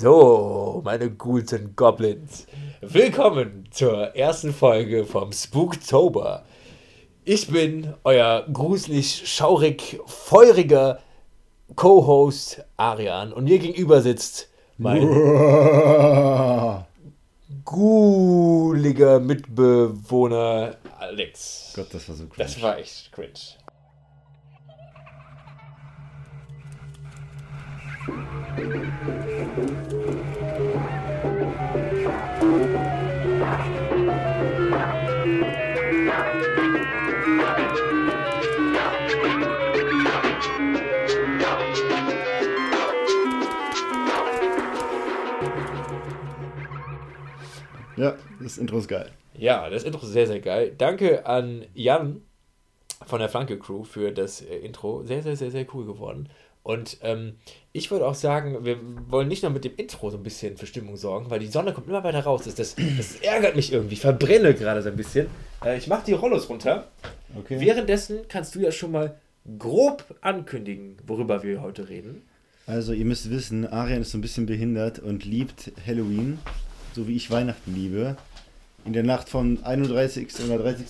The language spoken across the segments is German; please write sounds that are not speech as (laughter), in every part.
So, meine guten Goblins, willkommen zur ersten Folge vom Spooktober. Ich bin euer gruselig, schaurig, feuriger Co-Host Arian und mir gegenüber sitzt mein (laughs) guliger Mitbewohner Alex. Gott, das war so cringe. Das war echt cringe. Ja, das Intro ist geil. Ja, das Intro ist sehr, sehr geil. Danke an Jan von der Flanke Crew für das äh, Intro. Sehr, sehr, sehr, sehr cool geworden. Und ähm, ich würde auch sagen, wir wollen nicht nur mit dem Intro so ein bisschen für Stimmung sorgen, weil die Sonne kommt immer weiter raus. Das, das, das (clears throat) ärgert mich irgendwie. Ich verbrenne gerade so ein bisschen. Äh, ich mache die Rollos runter. Okay. Währenddessen kannst du ja schon mal grob ankündigen, worüber wir heute reden. Also, ihr müsst wissen, Arian ist so ein bisschen behindert und liebt Halloween, so wie ich Weihnachten liebe. In der Nacht vom 31. oder 30.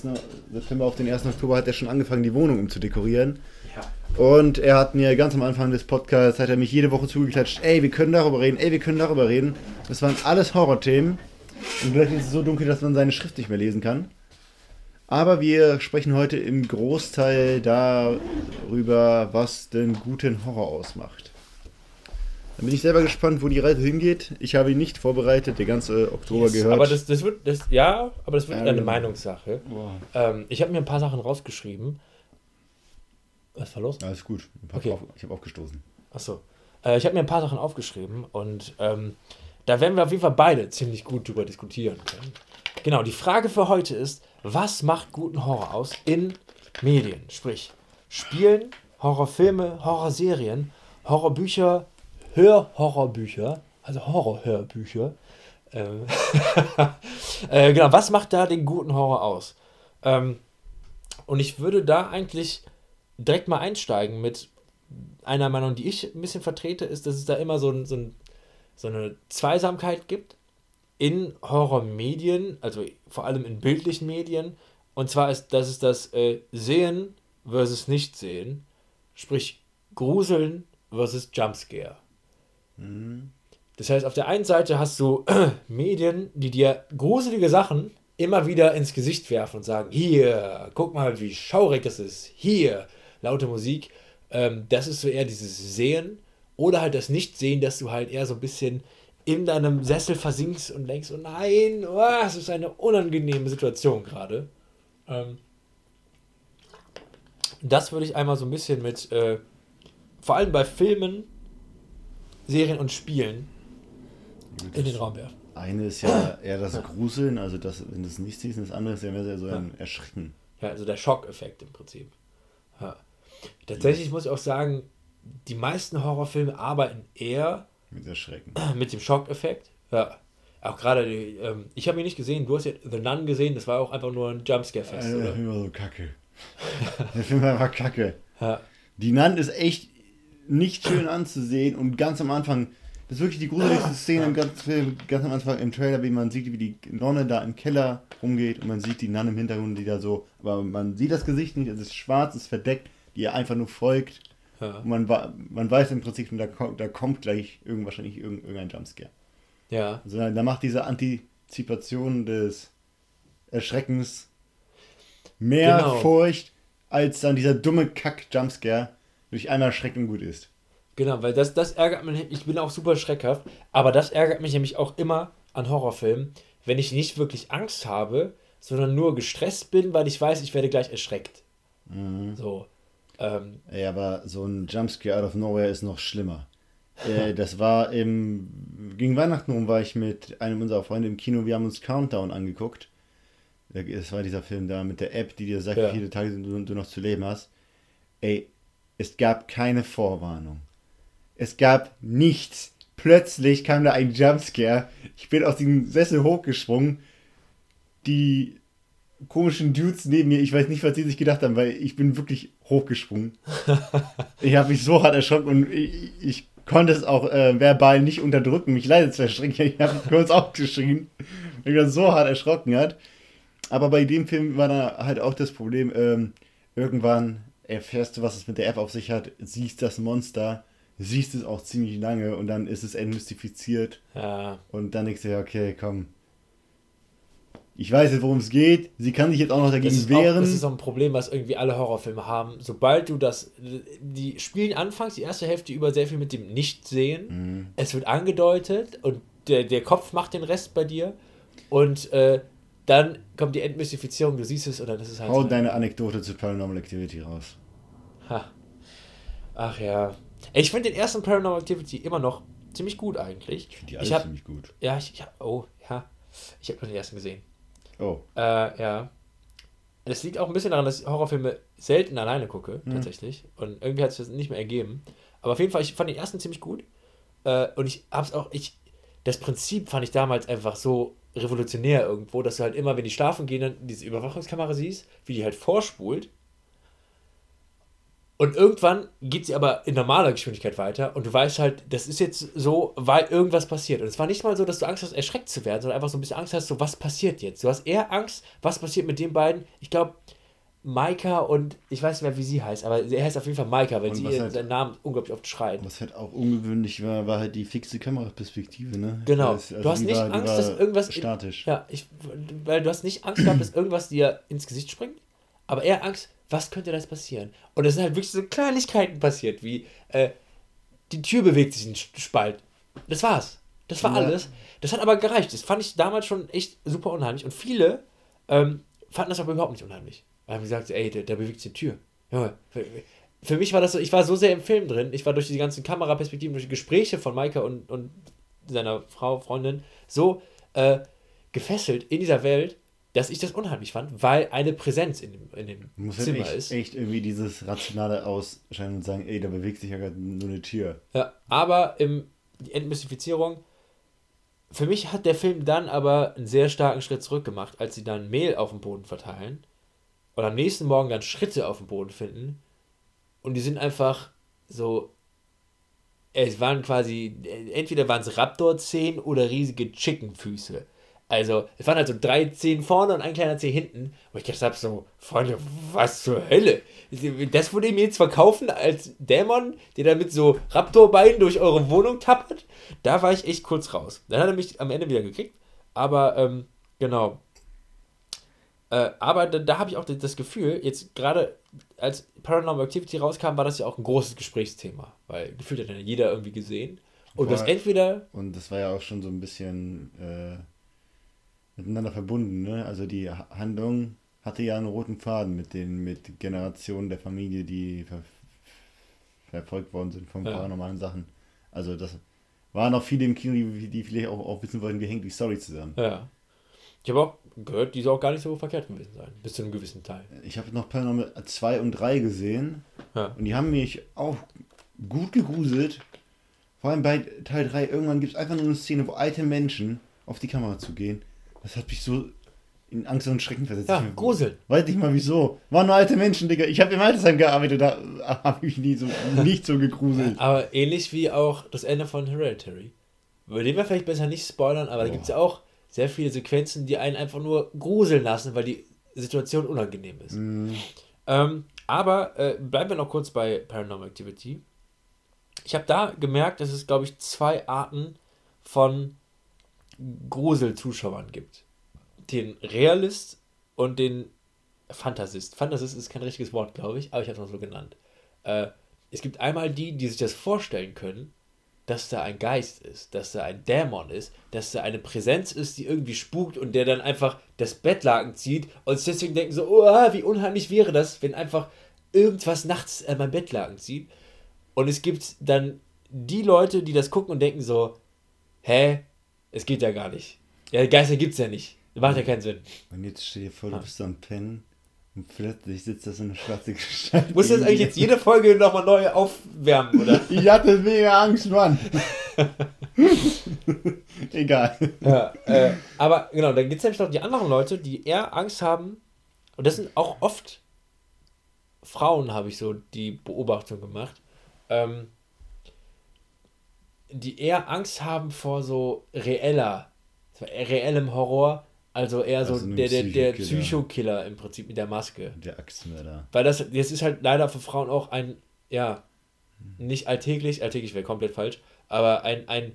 September auf den 1. Oktober hat er schon angefangen, die Wohnung umzudekorieren. Ja. Und er hat mir ganz am Anfang des Podcasts, hat er mich jede Woche zugeklatscht, ey, wir können darüber reden, ey, wir können darüber reden. Das waren alles Horrorthemen. Und gleich ist es so dunkel, dass man seine Schrift nicht mehr lesen kann. Aber wir sprechen heute im Großteil darüber, was den guten Horror ausmacht. Dann bin ich selber gespannt, wo die Reise hingeht. Ich habe ihn nicht vorbereitet, der ganze Oktober Yes, gehört. Aber das, das wird, das, ja, aber das wird eine genau. Meinungssache. Boah. Ähm, ich habe mir ein paar Sachen rausgeschrieben. Was war los? Alles gut. Ich habe Okay. auf, ich hab aufgestoßen. Achso. Äh, ich habe mir ein paar Sachen aufgeschrieben und ähm, da werden wir auf jeden Fall beide ziemlich gut drüber diskutieren können. Genau, die Frage für heute ist, was macht guten Horror aus in Medien? Sprich, Spielen, Horrorfilme, Horrorserien, Horrorbücher, Hörhorrorbücher, also Horrorhörbücher. Ähm, (laughs) äh, genau, was macht da den guten Horror aus? Ähm, und ich würde da eigentlich direkt mal einsteigen mit einer Meinung, die ich ein bisschen vertrete, ist, dass es da immer so, ein, so, ein, so eine Zweisamkeit gibt in Horrormedien, also vor allem in bildlichen Medien. Und zwar ist das ist das äh, Sehen versus Nicht-Sehen, sprich Gruseln versus Jumpscare. Mhm. Das heißt, auf der einen Seite hast du (clears throat) Medien, die dir gruselige Sachen immer wieder ins Gesicht werfen und sagen, hier, guck mal, wie schaurig es ist, hier, laute Musik. Ähm, das ist so eher dieses Sehen oder halt das Nicht-Sehen, dass du halt eher so ein bisschen in deinem Sessel versinkst und denkst, oh nein, oh, es ist eine unangenehme Situation gerade. Ähm, das würde ich einmal so ein bisschen mit, äh, vor allem bei Filmen, Serien und Spielen in den Raum werfen. Eine ist ja eher das Gruseln, also das, wenn du es nicht siehst, das andere ist ja mehr so ein Erschrecken. Ja, also der Schockeffekt im Prinzip. Ja. Tatsächlich muss ich auch sagen, die meisten Horrorfilme arbeiten eher Mit Erschrecken. (clears throat) mit dem Schockeffekt. Ja. Auch gerade, die, ähm, ich habe ihn nicht gesehen, du hast ja The Nun gesehen, das war auch einfach nur ein Jumpscare-Fest, Alter, der? Film war so kacke. (laughs) der Film war einfach kacke. Ja. Die Nun ist echt nicht schön anzusehen und ganz am Anfang, das ist wirklich die gruseligste Szene im ganzen Film, ganz am Anfang im Trailer, wie man sieht, wie die Nonne da im Keller rumgeht und man sieht die Nun im Hintergrund, die da so, aber man sieht das Gesicht nicht, es ist schwarz, es ist verdeckt, die ihr einfach nur folgt. Ja. Und man, man weiß im Prinzip, da, kommt- da kommt gleich irgend, wahrscheinlich irgend- irgendein Jumpscare. ja. Also da macht diese Antizipation des Erschreckens mehr Genau. Furcht, als dann dieser dumme Kack-Jumpscare durch einmal Schrecken gut ist. Genau, weil das, das ärgert mich, ich bin auch super schreckhaft, aber das ärgert mich nämlich auch immer an Horrorfilmen, wenn ich nicht wirklich Angst habe, sondern nur gestresst bin, weil ich weiß, ich werde gleich erschreckt. So. Ähm, Ey, aber so ein Jumpscare out of nowhere ist noch schlimmer. äh, (laughs) das war im. Gegen Weihnachten rum war ich mit einem unserer Freunde im Kino, wir haben uns Countdown angeguckt. Das war dieser Film da mit der App, die dir sagt, Ja. wie viele Tage du, du noch zu leben hast. Ey, es gab keine Vorwarnung. Es gab nichts. Plötzlich kam da ein Jumpscare. Ich bin aus dem Sessel hochgesprungen. Die komischen Dudes neben mir, ich weiß nicht, was die sich gedacht haben, weil ich bin wirklich hochgesprungen. (laughs) ich habe mich so hart erschrocken und ich, ich konnte es auch äh, verbal nicht unterdrücken, mich leise zu erschrecken. (laughs) Ich habe kurz aufgeschrien, weil mich das so hart erschrocken hat. Aber bei dem Film war da halt auch das Problem, ähm, irgendwann erfährst du, was es mit der App auf sich hat, siehst das Monster, siehst es auch ziemlich lange und dann ist es entmystifiziert. Ja. Und dann denkst du ja, okay, komm. Ich weiß jetzt, worum es geht. Sie kann sich jetzt auch noch dagegen Das wehren. auch, das ist auch ein Problem, was irgendwie alle Horrorfilme haben. Sobald du das, die spielen anfangs die erste Hälfte über sehr viel mit dem Nichtsehen. Mhm. Es wird angedeutet und der, der Kopf macht den Rest bei dir. Und äh, dann kommt die Entmystifizierung, du siehst es und dann ist es halt Hau so. deine Anekdote zu Paranormal Activity raus. Ha. Ach ja. Ich finde den ersten Paranormal Activity immer noch ziemlich gut eigentlich. Die Ich alles hab, ziemlich gut. ja, ich, ich hab, oh, ja. Ich habe nur den ersten gesehen. Oh. Äh, ja. Das liegt auch ein bisschen daran, dass ich Horrorfilme selten alleine gucke, tatsächlich. Und irgendwie hat es das nicht mehr ergeben. Aber auf jeden Fall, ich fand den ersten ziemlich gut. Äh, und ich hab's auch, ich, das Prinzip fand ich damals einfach so revolutionär irgendwo, dass du halt immer, wenn die schlafen gehen, dann diese Überwachungskamera siehst, wie die halt vorspult. Und irgendwann geht sie aber in normaler Geschwindigkeit weiter und du weißt halt, das ist jetzt so, weil irgendwas passiert. Und es war nicht mal so, dass du Angst hast, erschreckt zu werden, sondern einfach so ein bisschen Angst hast, so was passiert jetzt. Du hast eher Angst, was passiert mit den beiden. Ich glaube, Maika und ich weiß nicht mehr, wie sie heißt, aber sie heißt auf jeden Fall Maika, weil Und sie ihren halt- seinen Namen unglaublich oft schreit. Was halt auch ungewöhnlich war, war halt die fixe Kameraperspektive, ne? Genau. Das- du hast nicht war- Angst, dass irgendwas. Statisch. Ja, ich, weil du hast nicht Angst gehabt, dass irgendwas dir ins Gesicht springt, aber eher Angst, was könnte das passieren? Und es sind halt wirklich so Kleinigkeiten passiert, wie äh, die Tür bewegt sich in Spalt. Das war's. Das war Ja. alles. Das hat aber gereicht. Das fand ich damals schon echt super unheimlich. Und viele ähm, fanden das aber überhaupt nicht unheimlich. Weil haben gesagt, ey, da, da bewegt sich die Tür. Junge, für, für mich war das so, ich war so sehr im Film drin, ich war durch die ganzen Kameraperspektiven, durch die Gespräche von Maika und, und seiner Frau, Freundin, so äh, gefesselt in dieser Welt, dass ich das unheimlich fand, weil eine Präsenz in dem, in dem halt Zimmer echt, ist. echt irgendwie dieses Rationale ausscheinen und sagen, ey, da bewegt sich ja gerade nur eine Tür. Ja, aber im, die Entmystifizierung, für mich hat der Film dann aber einen sehr starken Schritt zurück gemacht, als sie dann Mehl auf dem Boden verteilen und am nächsten Morgen dann Schritte auf dem Boden finden und die sind einfach so, es waren quasi, entweder waren es Raptor-Zehen oder riesige Chicken-Füße. Also, es waren halt so drei Zehen vorne und ein kleiner Zeh hinten. Und ich gedacht habe so, Freunde, was zur Hölle? Das ihr mir jetzt verkaufen als Dämon, der da mit so Raptorbeinen durch eure Wohnung tappert? Da war ich echt kurz raus. Dann hat er mich am Ende wieder gekriegt. Aber, ähm, genau. Äh, aber da, da habe ich auch das Gefühl, jetzt gerade als Paranormal Activity rauskam, war das ja auch ein großes Gesprächsthema. Weil gefühlt hat ja jeder irgendwie gesehen. Und das Voll. entweder Und das war ja auch schon so ein bisschen äh, miteinander verbunden, ne? Also die Ha- Handlung hatte ja einen roten Faden mit den mit Generationen der Familie, die ver verfolgt worden sind von Ja. paranormalen Sachen. Also das waren auch viele im Kino, die, die vielleicht auch, auch wissen wollten, wie hängt die Story zusammen. Ja. Ich habe auch gehört, die soll auch gar nicht so verkehrt gewesen sein. Bis zu einem gewissen Teil. Ich habe noch Paranormal 2 und 3 gesehen Ja. und die haben mich auch gut gegruselt. Vor allem bei Teil 3, irgendwann gibt es einfach nur eine Szene, wo alte Menschen auf die Kamera zugehen. Das hat mich so in Angst und Schrecken versetzt. Ja, Gruseln. Weiß nicht mal wieso. Waren nur alte Menschen, Digga. Ich habe im Altersheim gearbeitet, da habe ich nie so, nicht so gegruselt. (laughs) Aber ähnlich wie auch das Ende von Hereditary. Über den wir vielleicht besser nicht spoilern, aber da Oh. gibt es ja auch sehr viele Sequenzen, die einen einfach nur gruseln lassen, weil die Situation unangenehm ist. Mm, Ähm, aber äh, bleiben wir noch kurz bei Paranormal Activity. Ich habe da gemerkt, dass es, glaube ich, zwei Arten von Grusel-Zuschauern gibt. Den Realist und den Fantasist. Fantasist ist kein richtiges Wort, glaube ich, aber ich habe es noch so genannt. Äh, es gibt einmal die, die sich das vorstellen können, dass da ein Geist ist, dass da ein Dämon ist, dass da eine Präsenz ist, die irgendwie spukt und der dann einfach das Bettlaken zieht und deswegen denken so, oh, wie unheimlich wäre das, wenn einfach irgendwas nachts an mein Bettlaken zieht. Und es gibt dann die Leute, die das gucken und denken so, hä, es geht ja gar nicht. Ja, Geister gibt's ja nicht. Macht ja keinen Sinn. und jetzt stell dir vor, du Ah. bist am Pennen und plötzlich sitzt da so eine schwarze (laughs) Gestalt. Muss das neben eigentlich jetzt jede Folge nochmal neu aufwärmen, oder? (laughs) Ich hatte mega Angst, Mann. (laughs) Egal. Ja, äh, aber genau, dann gibt es nämlich noch die anderen Leute, die eher Angst haben. Und das sind auch oft Frauen, habe ich so die Beobachtung gemacht. Ähm, die eher Angst haben vor so reeller, reellem Horror, also eher so Also einem der, der, der Psychokiller. Psychokiller im Prinzip mit der Maske. Der Axtmörder. Weil das, das ist halt leider für Frauen auch ein, ja, nicht alltäglich, alltäglich wäre komplett falsch, aber ein, ein,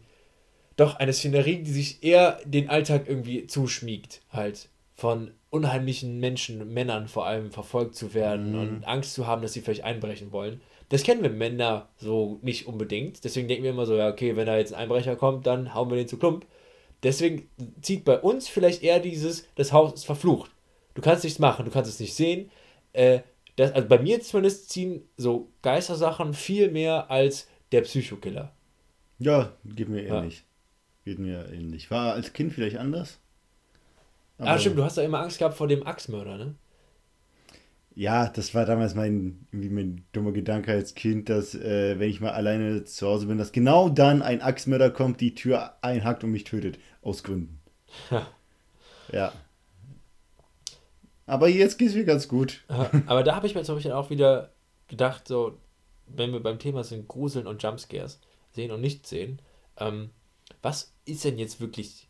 doch eine Szenerie, die sich eher den Alltag irgendwie zuschmiegt, halt von unheimlichen Menschen, Männern vor allem verfolgt zu werden Mhm. und Angst zu haben, dass sie vielleicht einbrechen wollen. Das kennen wir Männer so nicht unbedingt. Deswegen denken wir immer so, ja, okay, wenn da jetzt ein Einbrecher kommt, dann hauen wir den zu Klump. Deswegen zieht bei uns vielleicht eher dieses, das Haus ist verflucht. Du kannst nichts machen, du kannst es nicht sehen. Äh, das, also bei mir zumindest ziehen so Geistersachen viel mehr als der Psychokiller. Ja, geht mir Ja. ähnlich. Geht mir ähnlich. War als Kind vielleicht anders. ah, stimmt, du hast da immer Angst gehabt vor dem Axtmörder, ne? Ja, das war damals mein, irgendwie mein dummer Gedanke als Kind, dass äh, wenn ich mal alleine zu Hause bin, dass genau dann ein Axtmörder kommt, die Tür einhackt und mich tötet. Aus Gründen. Ja. Ja. Aber jetzt geht's mir ganz gut. Aber da habe ich mir zum Beispiel auch wieder gedacht, so, wenn wir beim Thema sind, Gruseln und Jumpscares, sehen und nicht sehen, ähm, was ist denn jetzt wirklich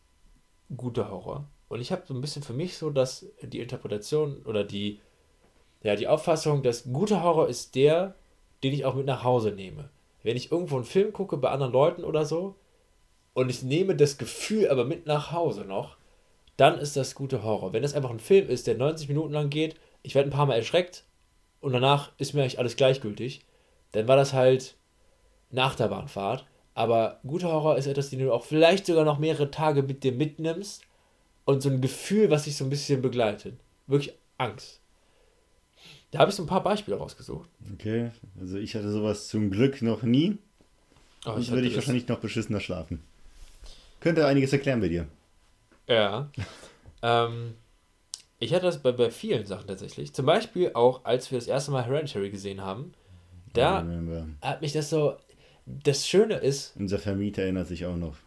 guter Horror? Und ich habe so ein bisschen für mich so, dass die Interpretation oder die, ja, die Auffassung, dass guter Horror ist der, den ich auch mit nach Hause nehme. Wenn ich irgendwo einen Film gucke bei anderen Leuten oder so und ich nehme das Gefühl aber mit nach Hause noch, dann ist das gute Horror. Wenn das einfach ein Film ist, der 90 Minuten lang geht, ich werde ein paar Mal erschreckt und danach ist mir eigentlich alles gleichgültig, dann war das halt eine Achterbahnfahrt. Aber guter Horror ist etwas, den du auch vielleicht sogar noch mehrere Tage mit dir mitnimmst und so ein Gefühl, was dich so ein bisschen begleitet. Wirklich Angst. Da habe ich so ein paar Beispiele rausgesucht. Okay, also ich hatte sowas zum Glück noch nie. Sonst hatte würde ich wahrscheinlich noch beschissener schlafen. Könnte einiges erklären bei dir. Ja. ähm, ich hatte das bei, bei vielen Sachen tatsächlich. Zum Beispiel auch, als wir das erste Mal Hereditary gesehen haben. Da Remember. hat mich das so. Das Schöne ist, Unser Vermieter erinnert sich auch noch.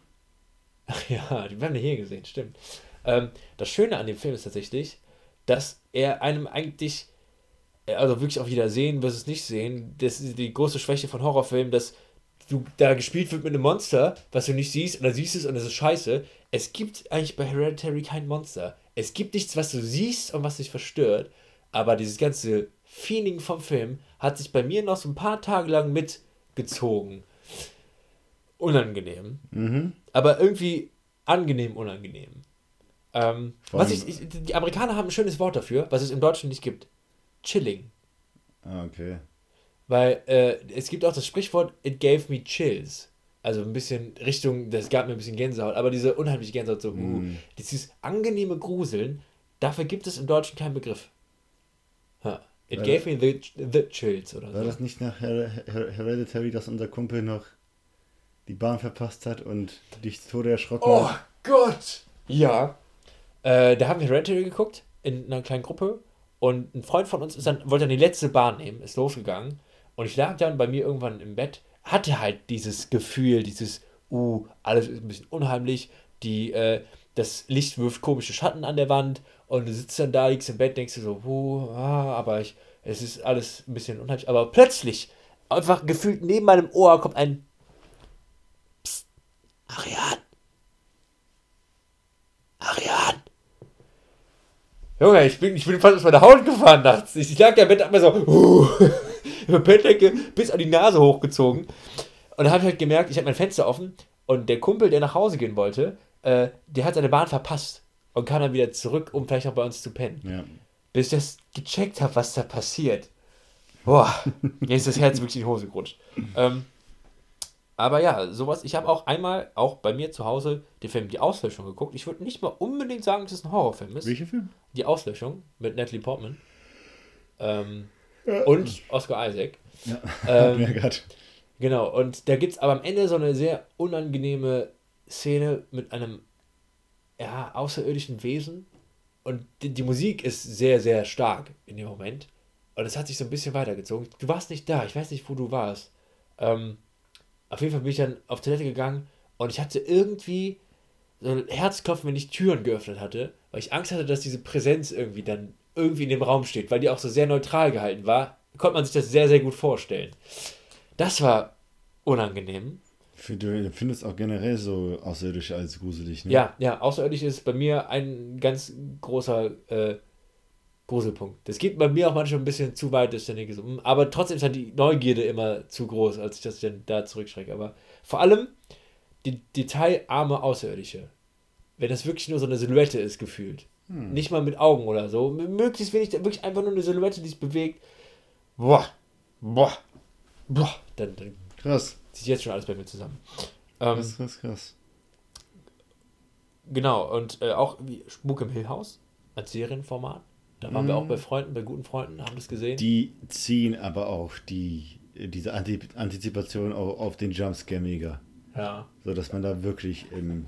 Ach ja, die haben wir hier gesehen, stimmt. Ähm, das Schöne an dem Film ist tatsächlich, dass er einem eigentlich, also wirklich auch wieder sehen versus nicht sehen, das ist die große Schwäche von Horrorfilmen, dass du da gespielt wird mit einem Monster, was du nicht siehst, und dann siehst du es und es ist scheiße. Es gibt eigentlich bei Hereditary kein Monster. Es gibt nichts, was du siehst und was dich verstört, aber dieses ganze Feeling vom Film hat sich bei mir noch so ein paar Tage lang mitgezogen. Unangenehm Mhm. aber irgendwie angenehm unangenehm. Ähm, was ich, ich, die Amerikaner haben ein schönes Wort dafür, was es im Deutschen nicht gibt. Chilling. Ah, okay. Weil äh, es gibt auch das Sprichwort, it gave me chills. Also ein bisschen Richtung, das gab mir ein bisschen Gänsehaut, aber diese unheimliche Gänsehaut, so, uh, Mm. dieses angenehme Gruseln, dafür gibt es im Deutschen keinen Begriff. Ha. It War gave me the, the chills oder War so. das nicht nach Her Her Hereditary, dass unser Kumpel noch die Bahn verpasst hat und dich zu Tode erschrocken Oh hat? Gott! Ja. Äh, da haben wir Hereditary geguckt in einer kleinen Gruppe und ein Freund von uns ist dann, wollte dann die letzte Bahn nehmen, ist losgegangen und ich lag dann bei mir irgendwann im Bett, hatte halt dieses Gefühl, dieses, uh, alles ist ein bisschen unheimlich, die, äh, das Licht wirft komische Schatten an der Wand und du sitzt dann da, liegst im Bett, denkst du so, uh, ah, aber ich, es ist alles ein bisschen unheimlich, aber plötzlich, einfach gefühlt neben meinem Ohr kommt ein Psst, Arian, Arian. Junge, ich bin, ich bin fast aus meiner Haut gefahren nachts. Ich lag da im Bett, hab mir so, uh, (laughs) (laughs) über Bettdecke bis an die Nase hochgezogen. Und dann habe ich halt gemerkt, ich habe mein Fenster offen und der Kumpel, der nach Hause gehen wollte, äh, der hat seine Bahn verpasst und kam dann wieder zurück, um vielleicht noch bei uns zu pennen. Ja. Bis ich das gecheckt habe, was da passiert. Boah, mir ist das Herz wirklich in die Hose gerutscht. Ähm, aber ja, sowas. Ich habe auch einmal, auch bei mir zu Hause, den Film Die Auslöschung geguckt. Ich würde nicht mal unbedingt sagen, dass es ein Horrorfilm ist. Welcher Film? Die Auslöschung mit Natalie Portman. Ähm, und Oscar Isaac. Ja. (laughs) Ähm, ja, grad. Genau, und da gibt es aber am Ende so eine sehr unangenehme Szene mit einem ja, außerirdischen Wesen. Und die, die Musik ist sehr, sehr stark in dem Moment. Und es hat sich so ein bisschen weitergezogen. Du warst nicht da, ich weiß nicht, wo du warst. Ähm, auf jeden Fall bin ich dann auf Toilette gegangen und ich hatte irgendwie so ein Herzklopfen, wenn ich Türen geöffnet hatte, weil ich Angst hatte, dass diese Präsenz irgendwie dann irgendwie in dem Raum steht, weil die auch so sehr neutral gehalten war, konnte man sich das sehr, sehr gut vorstellen. Das war unangenehm. Du findest auch generell so Außerirdische als gruselig, ne? Ja, ja, außerirdisch ist bei mir ein ganz großer äh, Gruselpunkt. Das geht bei mir auch manchmal ein bisschen zu weit, dass ich denke, so, hm, aber trotzdem ist halt die Neugierde immer zu groß, als ich das dann da zurückschrecke. Aber vor allem die detailarme Außerirdische. Wenn das wirklich nur so eine Silhouette ist, gefühlt. Hm. Nicht mal mit Augen oder so. Möglichst wenig, wirklich einfach nur eine Silhouette, die sich bewegt. Boah, boah, boah. Dann, dann krass. Zieht jetzt schon alles bei mir zusammen. Ähm, krass, krass, krass. Genau, und äh, auch wie Spuk im Hill House als Serienformat. Da waren mm. wir auch mhm. bei Freunden, bei guten Freunden, haben das gesehen. Die ziehen aber auch die, diese Antizipation auf, auf den Jumpscare mega. Ja. So dass man da wirklich im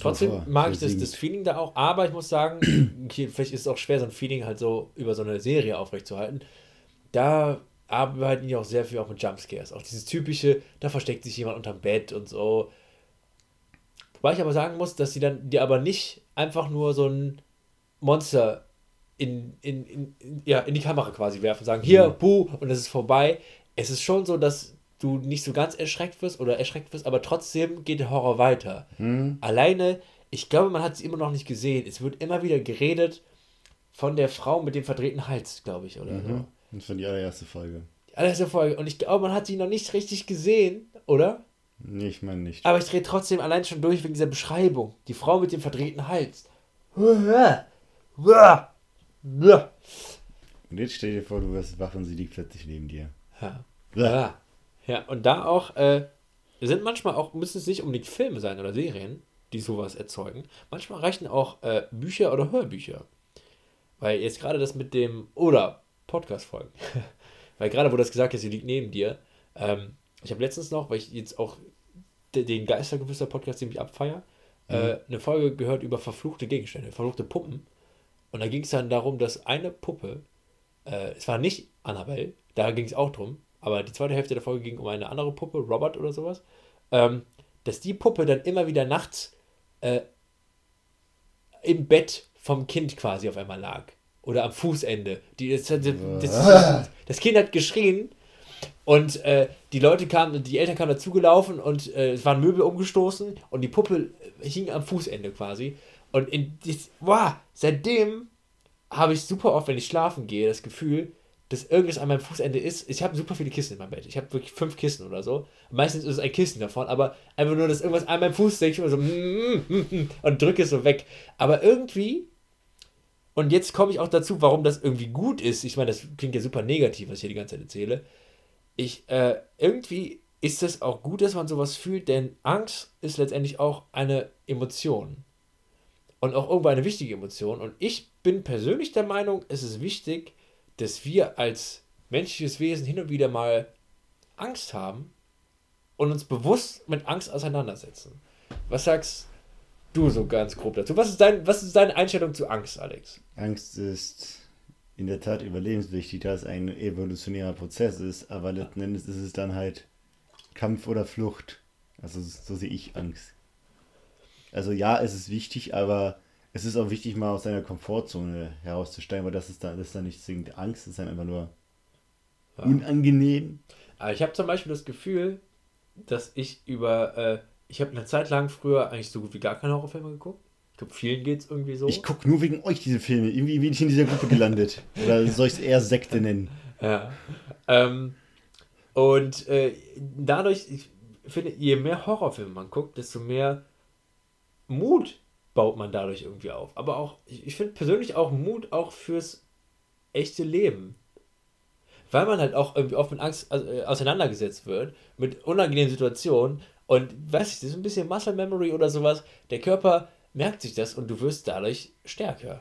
Trotzdem mag ich das, das Feeling da auch, aber ich muss sagen, (clears throat) okay, vielleicht ist es auch schwer, so ein Feeling halt so über so eine Serie aufrechtzuerhalten. Da arbeiten die auch sehr viel auch mit Jumpscares. Auch dieses typische, da versteckt sich jemand unterm Bett und so. Wobei ich aber sagen muss, dass sie dann dir aber nicht einfach nur so ein Monster in, in, in, ja, in die Kamera quasi werfen, sagen, hier, mhm. puh, und es ist vorbei. Es ist schon so, dass du nicht so ganz erschreckt wirst oder erschreckt wirst, aber trotzdem geht der Horror weiter. Mhm. Alleine, ich glaube, man hat es immer noch nicht gesehen. Es wird immer wieder geredet von der Frau mit dem verdrehten Hals, glaube ich, oder mhm. so. Das war die allererste Folge. Die allererste Folge. Und ich glaube, man hat sie noch nicht richtig gesehen, oder? Nee, ich meine nicht. Aber ich drehe trotzdem allein schon durch wegen dieser Beschreibung. Die Frau mit dem verdrehten Hals. Und jetzt stell dir vor, du wirst wach und sie liegt plötzlich neben dir. Ja. Ja. Und da auch, äh, sind manchmal auch, müssen es nicht unbedingt Filme sein oder Serien, die sowas erzeugen. Manchmal reichen auch äh, Bücher oder Hörbücher. Weil jetzt gerade das mit dem, oder Podcast-Folgen. (laughs) weil gerade, wo das gesagt hast, sie liegt neben dir. Ähm, ich habe letztens noch, weil ich jetzt auch den Geistergeflüster-Podcast ziemlich abfeier, äh, mhm. äh, eine Folge gehört über verfluchte Gegenstände, verfluchte Puppen. Und da ging es dann darum, dass eine Puppe, äh, es war nicht Annabelle, da ging es auch drum, aber die zweite Hälfte der Folge ging um eine andere Puppe, Robert oder sowas, ähm, dass die Puppe dann immer wieder nachts äh, im Bett vom Kind quasi auf einmal lag. Oder am Fußende. Die, das, das, das, das Kind hat geschrien und äh, die Leute kamen, die Eltern kamen dazugelaufen und äh, es waren Möbel umgestoßen und die Puppe hing am Fußende quasi. Und in, wow, seitdem habe ich super oft, wenn ich schlafen gehe, das Gefühl, dass irgendwas an meinem Fußende ist. Ich habe super viele Kissen in meinem Bett. Ich habe wirklich fünf Kissen oder so. Meistens ist es ein Kissen davon, aber einfach nur, dass irgendwas an meinem Fuß denke ich so mm, mm, mm, und drücke es so weg. Aber irgendwie, und jetzt komme ich auch dazu, warum das irgendwie gut ist. Ich meine, das klingt ja super negativ, was ich hier die ganze Zeit erzähle. Ich, äh, irgendwie ist es auch gut, dass man sowas fühlt, denn Angst ist letztendlich auch eine Emotion. Und auch irgendwo eine wichtige Emotion. Und ich bin persönlich der Meinung, es ist wichtig, dass wir als menschliches Wesen hin und wieder mal Angst haben und uns bewusst mit Angst auseinandersetzen. Was sagst du so ganz grob dazu? Was ist, dein, was ist deine Einstellung zu Angst, Alex? Angst ist in der Tat überlebenswichtig, da es ein evolutionärer Prozess ist, aber letzten Endes ist es dann halt Kampf oder Flucht. Also so sehe ich Angst. Also ja, es ist wichtig, aber es ist auch wichtig, mal aus seiner Komfortzone herauszusteigen, weil das ist dann, das ist dann nicht zwingend Angst, das ist dann einfach nur ja. unangenehm. Aber ich habe zum Beispiel das Gefühl, dass ich über, äh, ich habe eine Zeit lang früher eigentlich so gut wie gar keine Horrorfilme geguckt. Ich glaube, vielen geht es irgendwie so. Ich gucke nur wegen euch diese Filme. Irgendwie bin ich in dieser Gruppe gelandet. (laughs) Oder soll ich es eher Sekte nennen? Ja. Ähm, und äh, dadurch, ich finde, je mehr Horrorfilme man guckt, desto mehr Mut baut man dadurch irgendwie auf. Aber auch, ich, ich finde persönlich auch Mut auch fürs echte Leben. Weil man halt auch irgendwie oft mit Angst äh, auseinandergesetzt wird, mit unangenehmen Situationen. Und weiß ich, das ist ein bisschen Muscle Memory oder sowas. Der Körper merkt sich das und du wirst dadurch stärker.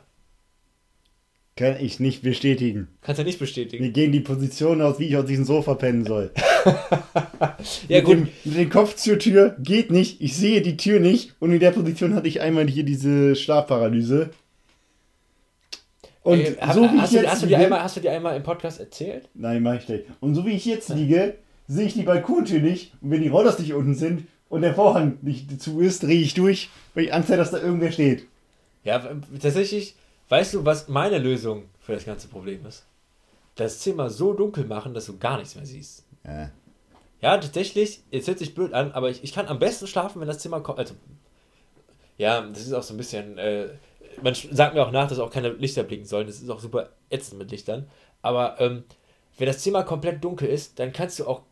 Kann ich nicht bestätigen. Kannst du nicht bestätigen. Wir gehen die Position aus, wie ich auf diesem Sofa pennen soll. (laughs) ja, mit gut. Dem, mit dem Kopf zur Tür geht nicht. Ich sehe die Tür nicht. Und in der Position hatte ich einmal hier diese Schlafparalyse. Und Ey, so wie hast, ich jetzt hast, du die einmal, hast du die einmal im Podcast erzählt? Nein, mach ich nicht. Und so wie ich jetzt liege, sehe ich die Balkontür nicht. Und wenn die Rollers nicht unten sind und der Vorhang nicht zu ist, drehe ich durch, weil ich Angst habe, dass da irgendwer steht. Ja, tatsächlich Weißt du, was meine Lösung für das ganze Problem ist? Das Zimmer so dunkel machen, dass du gar nichts mehr siehst. Ja. Ja, tatsächlich, jetzt hört sich blöd an, aber ich, ich kann am besten schlafen, wenn das Zimmer kommt. Also, ja, das ist auch so ein bisschen. Äh, man sagt mir auch nach, dass auch keine Lichter blinken sollen. Das ist auch super ätzend mit Lichtern. Aber ähm, wenn das Zimmer komplett dunkel ist, dann kannst du auch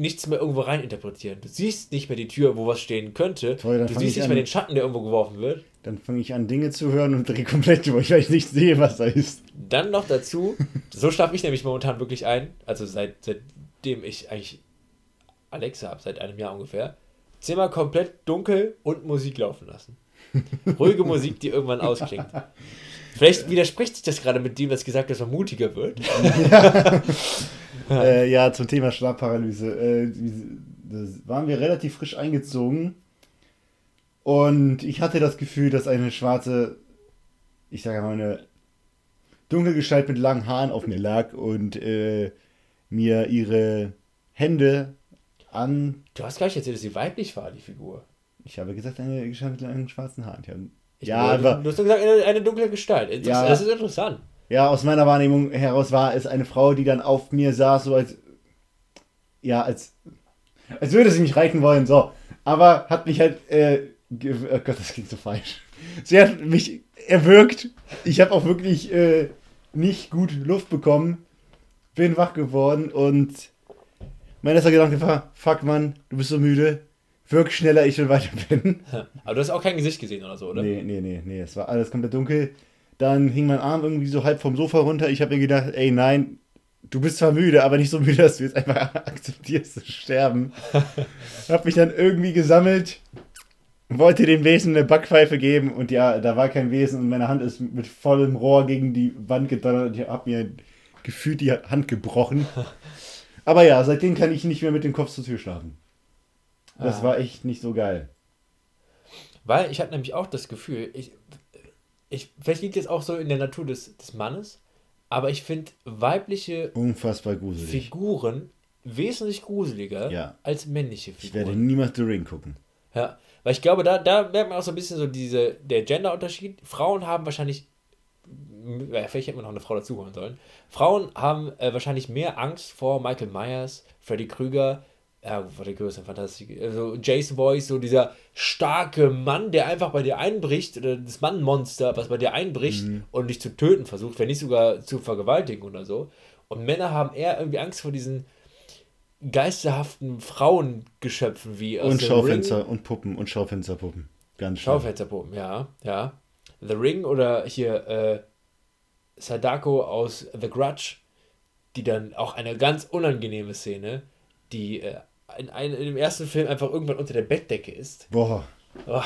nichts mehr irgendwo rein interpretieren. Du siehst nicht mehr die Tür, wo was stehen könnte. Toll, du siehst nicht mehr den Schatten, der irgendwo geworfen wird. Dann fange ich an, Dinge zu hören und drehe komplett über, weil ich nicht sehe, was da ist. Dann noch dazu, so schlafe ich nämlich momentan wirklich ein, also seit, seitdem ich eigentlich Alexa habe, seit einem Jahr ungefähr. Zimmer komplett dunkel und Musik laufen lassen. Ruhige Musik, die irgendwann ausklingt. (laughs) Vielleicht widerspricht sich das gerade mit dem, was gesagt dass man mutiger wird. ja. (laughs) (laughs) äh, ja, zum Thema Schlafparalyse. Äh, waren wir relativ frisch eingezogen und ich hatte das Gefühl, dass eine schwarze, ich sage mal, eine dunkle Gestalt mit langen Haaren auf mir lag und äh, mir ihre Hände an. Du hast gar nicht erzählt, dass sie weiblich war, die Figur. Ich habe gesagt, eine Gestalt mit langen schwarzen Haaren. Ich ja, aber. Du hast gesagt, eine, eine dunkle Gestalt. Ja, das ist interessant. Ja, aus meiner Wahrnehmung heraus war es eine Frau, die dann auf mir saß, so als. Ja, als. Als würde sie mich reiten wollen, so. Aber hat mich halt. Äh, oh Gott, das klingt so falsch. Sie hat mich erwürgt. Ich habe auch wirklich äh, nicht gut Luft bekommen. Bin wach geworden und mein erster Gedanke war: Fuck, Mann, du bist so müde. Wirk schneller, ich will weiter (laughs) pennen. Aber du hast auch kein Gesicht gesehen oder so, oder? Nee, nee, nee, nee. Es war alles komplett dunkel. Dann hing mein Arm irgendwie so halb vom Sofa runter. Ich habe mir gedacht, ey, nein, du bist zwar müde, aber nicht so müde, dass du jetzt einfach (laughs) akzeptierst zu sterben. (laughs) hab mich dann irgendwie gesammelt, wollte dem Wesen eine Backpfeife geben und ja, da war kein Wesen und meine Hand ist mit vollem Rohr gegen die Wand gedonnert und ich hab mir gefühlt die Hand gebrochen. (laughs) Aber ja, seitdem kann ich nicht mehr mit dem Kopf zur Tür schlafen. Das ah. war echt nicht so geil. Weil ich hatte nämlich auch das Gefühl, ich, ich, vielleicht liegt es auch so in der Natur des, des Mannes, aber ich finde weibliche Unfassbar gruselig. Figuren wesentlich gruseliger ja. als männliche Figuren. Ich werde niemals The Ring gucken. Ja, weil ich glaube, da, da merkt man auch so ein bisschen so diese, der Genderunterschied. Frauen haben wahrscheinlich, vielleicht hätte man noch eine Frau dazuholen sollen. Frauen haben äh, wahrscheinlich mehr Angst vor Michael Myers, Freddy Krüger, ja, war der größte Fantastik. Also Jason Boyce, so dieser starke Mann, der einfach bei dir einbricht, oder das Mannmonster, was bei dir einbricht mhm. und dich zu töten versucht, wenn nicht sogar zu vergewaltigen oder so. Und Männer haben eher irgendwie Angst vor diesen geisterhaften Frauengeschöpfen wie aus Und Schaufenster und Puppen und Schaufensterpuppen. Ganz schön. Schaufensterpuppen, ja, ja. The Ring oder hier äh, Sadako aus The Grudge, die dann auch eine ganz unangenehme Szene, die äh, in, ein, in dem ersten Film einfach irgendwann unter der Bettdecke ist. Boah. Oh.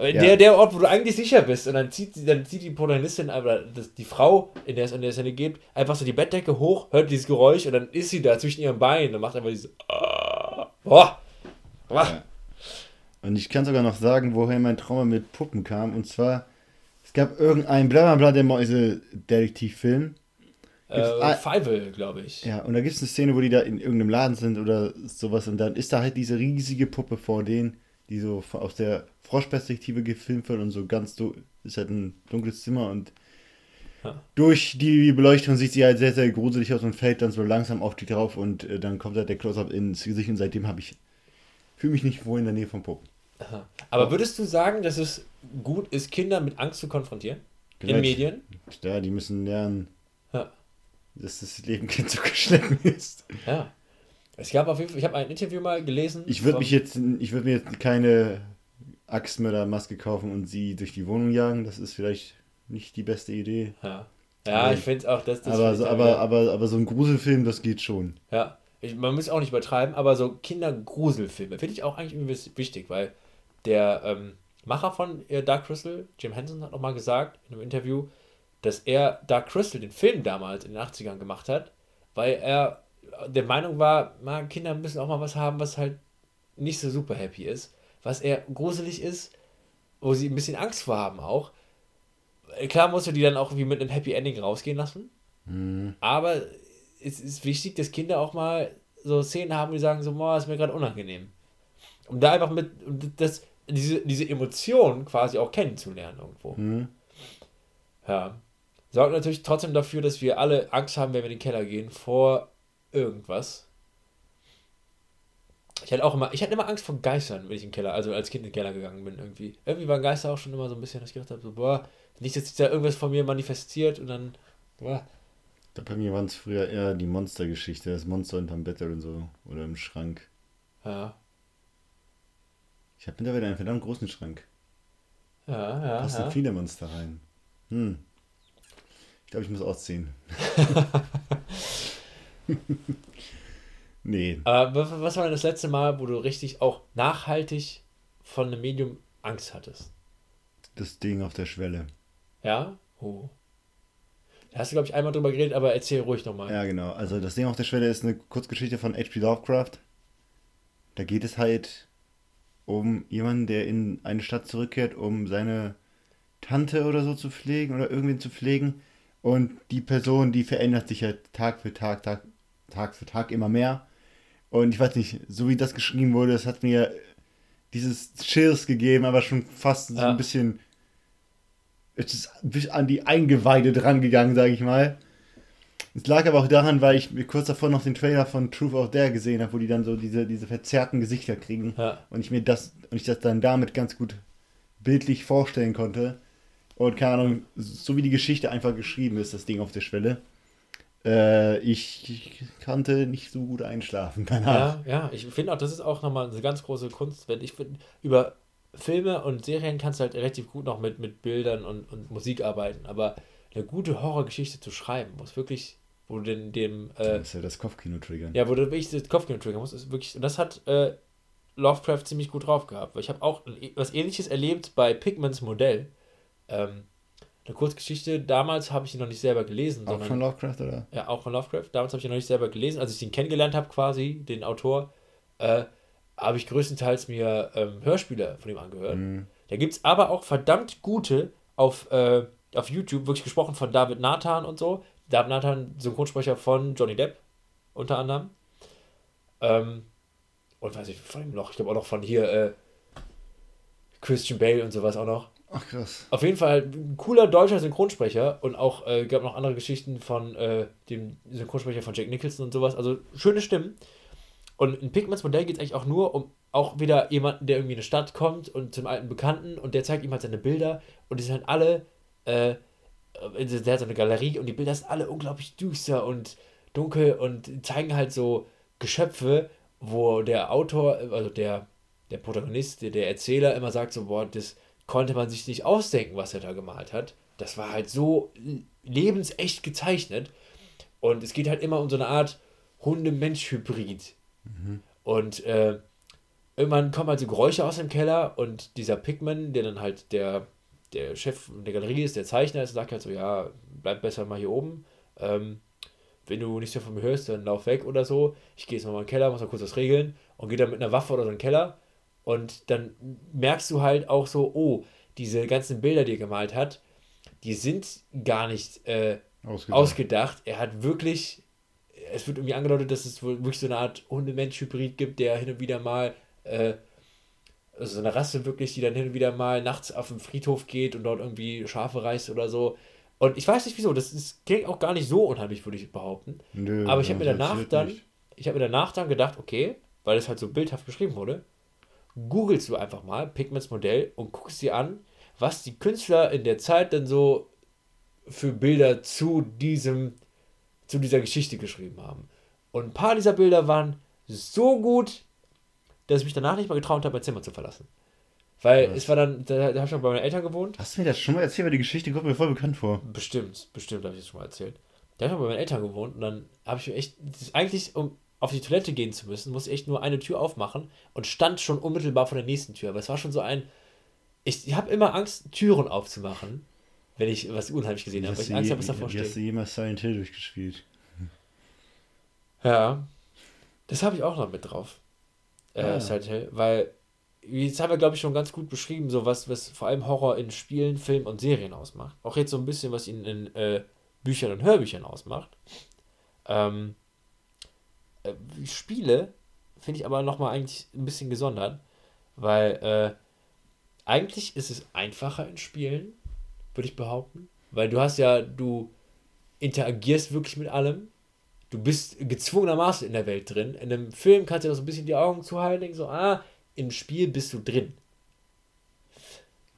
Ja. Der, der Ort, wo du eigentlich sicher bist. Und dann zieht, dann zieht die Protagonistin, aber das, die Frau, in der es in der Szene geht, einfach so die Bettdecke hoch, hört dieses Geräusch und dann ist sie da zwischen ihren Beinen und macht einfach diese. Boah. Boah. Ja. Und ich kann sogar noch sagen, woher mein Trauma mit Puppen kam. Und zwar, es gab irgendeinen Blablabla der Mäuse-Detektivfilm. Äh, Five, glaube ich. Ja, und da gibt es eine Szene, wo die da in irgendeinem Laden sind oder sowas und dann ist da halt diese riesige Puppe vor denen, die so aus der Froschperspektive gefilmt wird und so ganz so, ist halt ein dunkles Zimmer und ja. durch die Beleuchtung sieht sie halt sehr, sehr gruselig aus und fällt dann so langsam auf die drauf und äh, dann kommt halt der Close-Up ins Gesicht und seitdem habe ich, fühle mich nicht wohl in der Nähe von Puppen. Aha. Aber würdest du sagen, dass es gut ist, Kinder mit Angst zu konfrontieren? Vielleicht. In Medien? Ja, die müssen lernen, dass das Leben (laughs) kein Zuckerschlecken ist. Ja. Es gab auf jeden Fall, ich habe ein Interview mal gelesen. Ich würde mich jetzt, ich würde mir jetzt keine Axtmördermaske kaufen und sie durch die Wohnung jagen. Das ist vielleicht nicht die beste Idee. Ja. Ja, ich finde es auch, dass das. Aber so, aber, aber, aber so ein Gruselfilm, das geht schon. Ja. Ich, man muss auch nicht übertreiben, aber so Kindergruselfilme finde ich auch eigentlich irgendwie wichtig, weil der ähm, Macher von äh, Dark Crystal, Jim Henson, hat auch mal gesagt in einem Interview, dass er Dark Crystal, den Film damals in den 80ern gemacht hat, weil er der Meinung war, man, Kinder müssen auch mal was haben, was halt nicht so super happy ist, was eher gruselig ist, wo sie ein bisschen Angst vor haben auch. Klar musst du die dann auch wie mit einem Happy Ending rausgehen lassen, mhm. aber es ist wichtig, dass Kinder auch mal so Szenen haben, die sagen so, boah, ist mir gerade unangenehm. Um da einfach mit, das, diese, diese Emotion quasi auch kennenzulernen irgendwo. Mhm. Ja sorgt natürlich trotzdem dafür, dass wir alle Angst haben, wenn wir in den Keller gehen, vor irgendwas. Ich hatte auch immer, ich hatte immer Angst vor Geistern, wenn ich in den Keller, also als Kind in den Keller gegangen bin irgendwie. Irgendwie waren Geister auch schon immer so ein bisschen, dass ich gedacht habe, so, boah, nicht, dass sich da irgendwas von mir manifestiert und dann, boah. Da bei mir waren es früher eher die Monstergeschichte, das Monster unterm Bett oder so. Oder im Schrank. Ja. Ich habe mittlerweile einen verdammt großen Schrank. Ja, ja. Passen ja. viele Monster rein. Hm. Ich glaube, ich muss ausziehen. (laughs) nee. Aber wa- was war denn das letzte Mal, wo du richtig auch nachhaltig von einem Medium Angst hattest? Das Ding auf der Schwelle. Ja? Oh. Da hast du, glaube ich, einmal drüber geredet, aber erzähl ruhig nochmal. Ja, genau. Also das Ding auf der Schwelle ist eine Kurzgeschichte von H.P. Lovecraft. Da geht es halt um jemanden, der in eine Stadt zurückkehrt, um seine Tante oder so zu pflegen oder irgendwen zu pflegen. Und die Person, die verändert sich halt Tag für Tag, Tag, Tag für Tag immer mehr. Und ich weiß nicht, so wie das geschrieben wurde, das hat mir dieses Chills gegeben, aber schon fast so Ja. ein bisschen. Es ist bis an die Eingeweide dran gegangen, sage ich mal. Es lag aber auch daran, weil ich mir kurz davor noch den Trailer von Truth or Dare gesehen habe, wo die dann so diese, diese verzerrten Gesichter kriegen. Ja. Und ich mir das und ich das dann damit ganz gut bildlich vorstellen konnte. Und keine Ahnung, so wie die Geschichte einfach geschrieben ist, das Ding auf der Schwelle. Äh, ich, konnte nicht so gut einschlafen danach. Ja, ja, ich finde auch, das ist auch nochmal eine ganz große Kunst. Wenn ich find, über Filme und Serien kannst du halt relativ gut noch mit, mit Bildern und, und Musik arbeiten, aber eine gute Horrorgeschichte zu schreiben, muss wirklich, wo du den, dem, äh, Das ist ja das Kopfkino triggern. ja, wo du wirklich das Kopfkino triggern musst, ist wirklich, und das hat äh, Lovecraft ziemlich gut drauf gehabt, weil ich habe auch was ähnliches erlebt bei Pigments Modell. Ähm, eine Kurzgeschichte, damals habe ich ihn noch nicht selber gelesen, Auch sondern von Lovecraft, oder? ja, auch von Lovecraft. Damals habe ich ihn noch nicht selber gelesen. Als ich ihn kennengelernt habe, quasi, den Autor, äh, habe ich größtenteils mir ähm, Hörspiele von ihm angehört. Mhm. Da gibt es aber auch verdammt gute auf, äh, auf YouTube, wirklich gesprochen von David Nathan und so. David Nathan, Synchronsprecher von Johnny Depp, unter anderem. Ähm, und weiß ich, von ihm noch, ich glaube auch noch von hier äh, Christian Bale und sowas auch noch. Ach krass. Auf jeden Fall ein cooler deutscher Synchronsprecher und auch äh, gab noch andere Geschichten von äh, dem Synchronsprecher von Jack Nicholson und sowas. Also schöne Stimmen. Und in Pigments Modell geht es eigentlich auch nur um auch wieder jemanden, der irgendwie in eine Stadt kommt und zum alten Bekannten und der zeigt ihm halt seine Bilder und die sind halt alle, äh, äh, der hat so eine Galerie und die Bilder sind alle unglaublich düster und dunkel und zeigen halt so Geschöpfe, wo der Autor, also der, der Protagonist, der, der Erzähler immer sagt so, boah, das konnte man sich nicht ausdenken, was er da gemalt hat. Das war halt so lebensecht gezeichnet. Und es geht halt immer um so eine Art Hunde-Mensch-Hybrid. Und äh, irgendwann kommen halt so Geräusche aus dem Keller und dieser Pigman, der dann halt der, der Chef der Galerie ist, der Zeichner ist, sagt halt so, ja, bleib besser mal hier oben. Ähm, wenn du nichts mehr von mir hörst, dann lauf weg oder so. Ich gehe jetzt mal in den Keller, muss mal kurz was regeln und gehe dann mit einer Waffe oder so in den Keller. Und dann merkst du halt auch so, oh, diese ganzen Bilder, die er gemalt hat, die sind gar nicht äh, Ausgedacht. ausgedacht. Er hat wirklich, es wird irgendwie angedeutet, dass es wohl wirklich so eine Art Hunde-Mensch-Hybrid gibt, der hin und wieder mal, äh, also so eine Rasse wirklich, die dann hin und wieder mal nachts auf den Friedhof geht und dort irgendwie Schafe reißt oder so. Und ich weiß nicht wieso, das ist, klingt auch gar nicht so unheimlich, würde ich behaupten. Nö, Aber ich habe mir danach erzählt dann, nicht. ich habe mir danach dann gedacht, okay, weil es halt so bildhaft beschrieben wurde, googelst du einfach mal Pigments Modell und guckst dir an, was die Künstler in der Zeit dann so für Bilder zu diesem, zu dieser Geschichte geschrieben haben. Und ein paar dieser Bilder waren so gut, dass ich mich danach nicht mal getraut habe, mein Zimmer zu verlassen. Weil Was? es war dann, da, da habe ich noch bei meinen Eltern gewohnt. Hast du mir das schon mal erzählt, weil die Geschichte kommt mir voll bekannt vor. Bestimmt, bestimmt habe ich das schon mal erzählt. Da habe ich mal bei meinen Eltern gewohnt und dann habe ich mir echt, eigentlich, um auf die Toilette gehen zu müssen, muss ich echt nur eine Tür aufmachen und stand schon unmittelbar vor der nächsten Tür. Aber es war schon so ein, ich, ich habe immer Angst, Türen aufzumachen, wenn ich was unheimlich gesehen habe, weil ich Angst habe, was davor wie hast steht. du jemals Silent Hill durchgespielt? Ja, das habe ich auch noch mit drauf. Äh, Ah. Silent Hill, weil jetzt haben wir, glaube ich, schon ganz gut beschrieben, so was, was vor allem Horror in Spielen, Filmen und Serien ausmacht. Auch jetzt so ein bisschen, was ihn in äh, Büchern und Hörbüchern ausmacht. Ähm, äh, Spiele finde ich aber nochmal eigentlich ein bisschen gesondert, weil äh, eigentlich ist es einfacher in Spielen, würde ich behaupten, weil du hast ja, du interagierst wirklich mit allem. du bist gezwungenermaßen in der Welt drin. In einem Film kannst du noch so ein bisschen die Augen zuhalten, denkst so, ah, im Spiel bist du drin.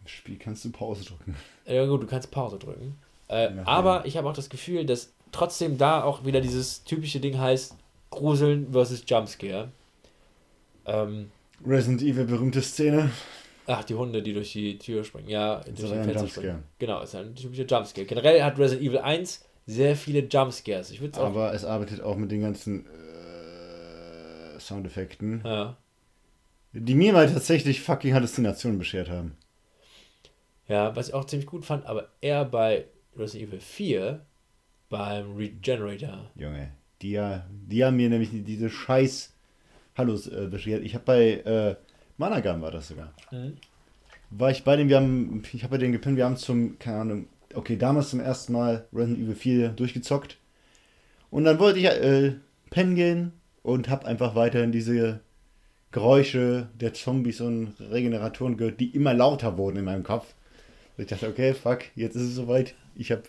Im Spiel kannst du Pause drücken. Ja gut, du kannst Pause drücken. Äh, aber ich habe auch das Gefühl, dass trotzdem da auch wieder dieses typische Ding heißt, Gruseln versus Jumpscare. Ähm, Resident Evil berühmte Szene. Ach, die Hunde, die durch die Tür springen. Ja, durch die Fenster springen. Genau, ist ein typischer Jumpscare. Generell hat Resident Evil 1 sehr viele Jumpscares. Ich Aber es arbeitet auch mit den ganzen äh, Soundeffekten. Ja. Die mir mal tatsächlich fucking Halluzinationen beschert haben. Ja, was ich auch ziemlich gut fand, aber eher bei Resident Evil 4 beim Regenerator. Junge, die, die haben mir nämlich diese scheiß Hallos äh, beschert. Ich habe bei äh, Managam war das sogar. Mhm. War ich bei dem, wir haben, ich habe bei denen gepinnt, wir haben zum, keine Ahnung, okay, damals zum ersten Mal Resident Evil 4 durchgezockt. Und dann wollte ich äh, pennen gehen und habe einfach weiterhin diese Geräusche der Zombies und Regeneratoren gehört, die immer lauter wurden in meinem Kopf. Und ich dachte, okay, fuck, jetzt ist es soweit. Ich habe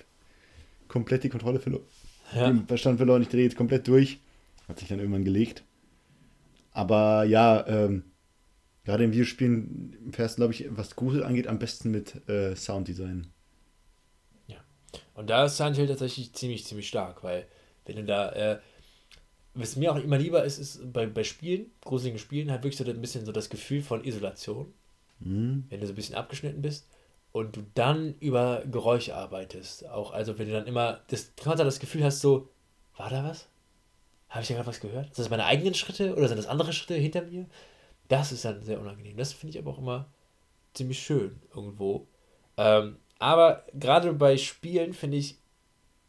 komplett die Kontrolle verloren. Ja. Den Verstand verloren, ich drehe jetzt komplett durch. Hat sich dann irgendwann gelegt. Aber ja, ähm, gerade in Videospielen fährst du, glaube ich, was Grusel angeht, am besten mit äh, Sounddesign. Ja. Und da ist Silent Hill tatsächlich ziemlich, ziemlich stark, weil wenn du da, äh, was mir auch immer lieber ist, ist bei, bei Spielen, gruseligen Spielen, halt wirklich so ein bisschen so das Gefühl von Isolation. Mhm. Wenn du so ein bisschen abgeschnitten bist und du dann über Geräusche arbeitest. Auch, also wenn du dann immer das, das Gefühl hast, so, war da was? Habe ich da gerade was gehört? Sind das meine eigenen Schritte oder sind das andere Schritte hinter mir? Das ist dann sehr unangenehm. Das finde ich aber auch immer ziemlich schön irgendwo. Ähm, aber gerade bei Spielen, finde ich,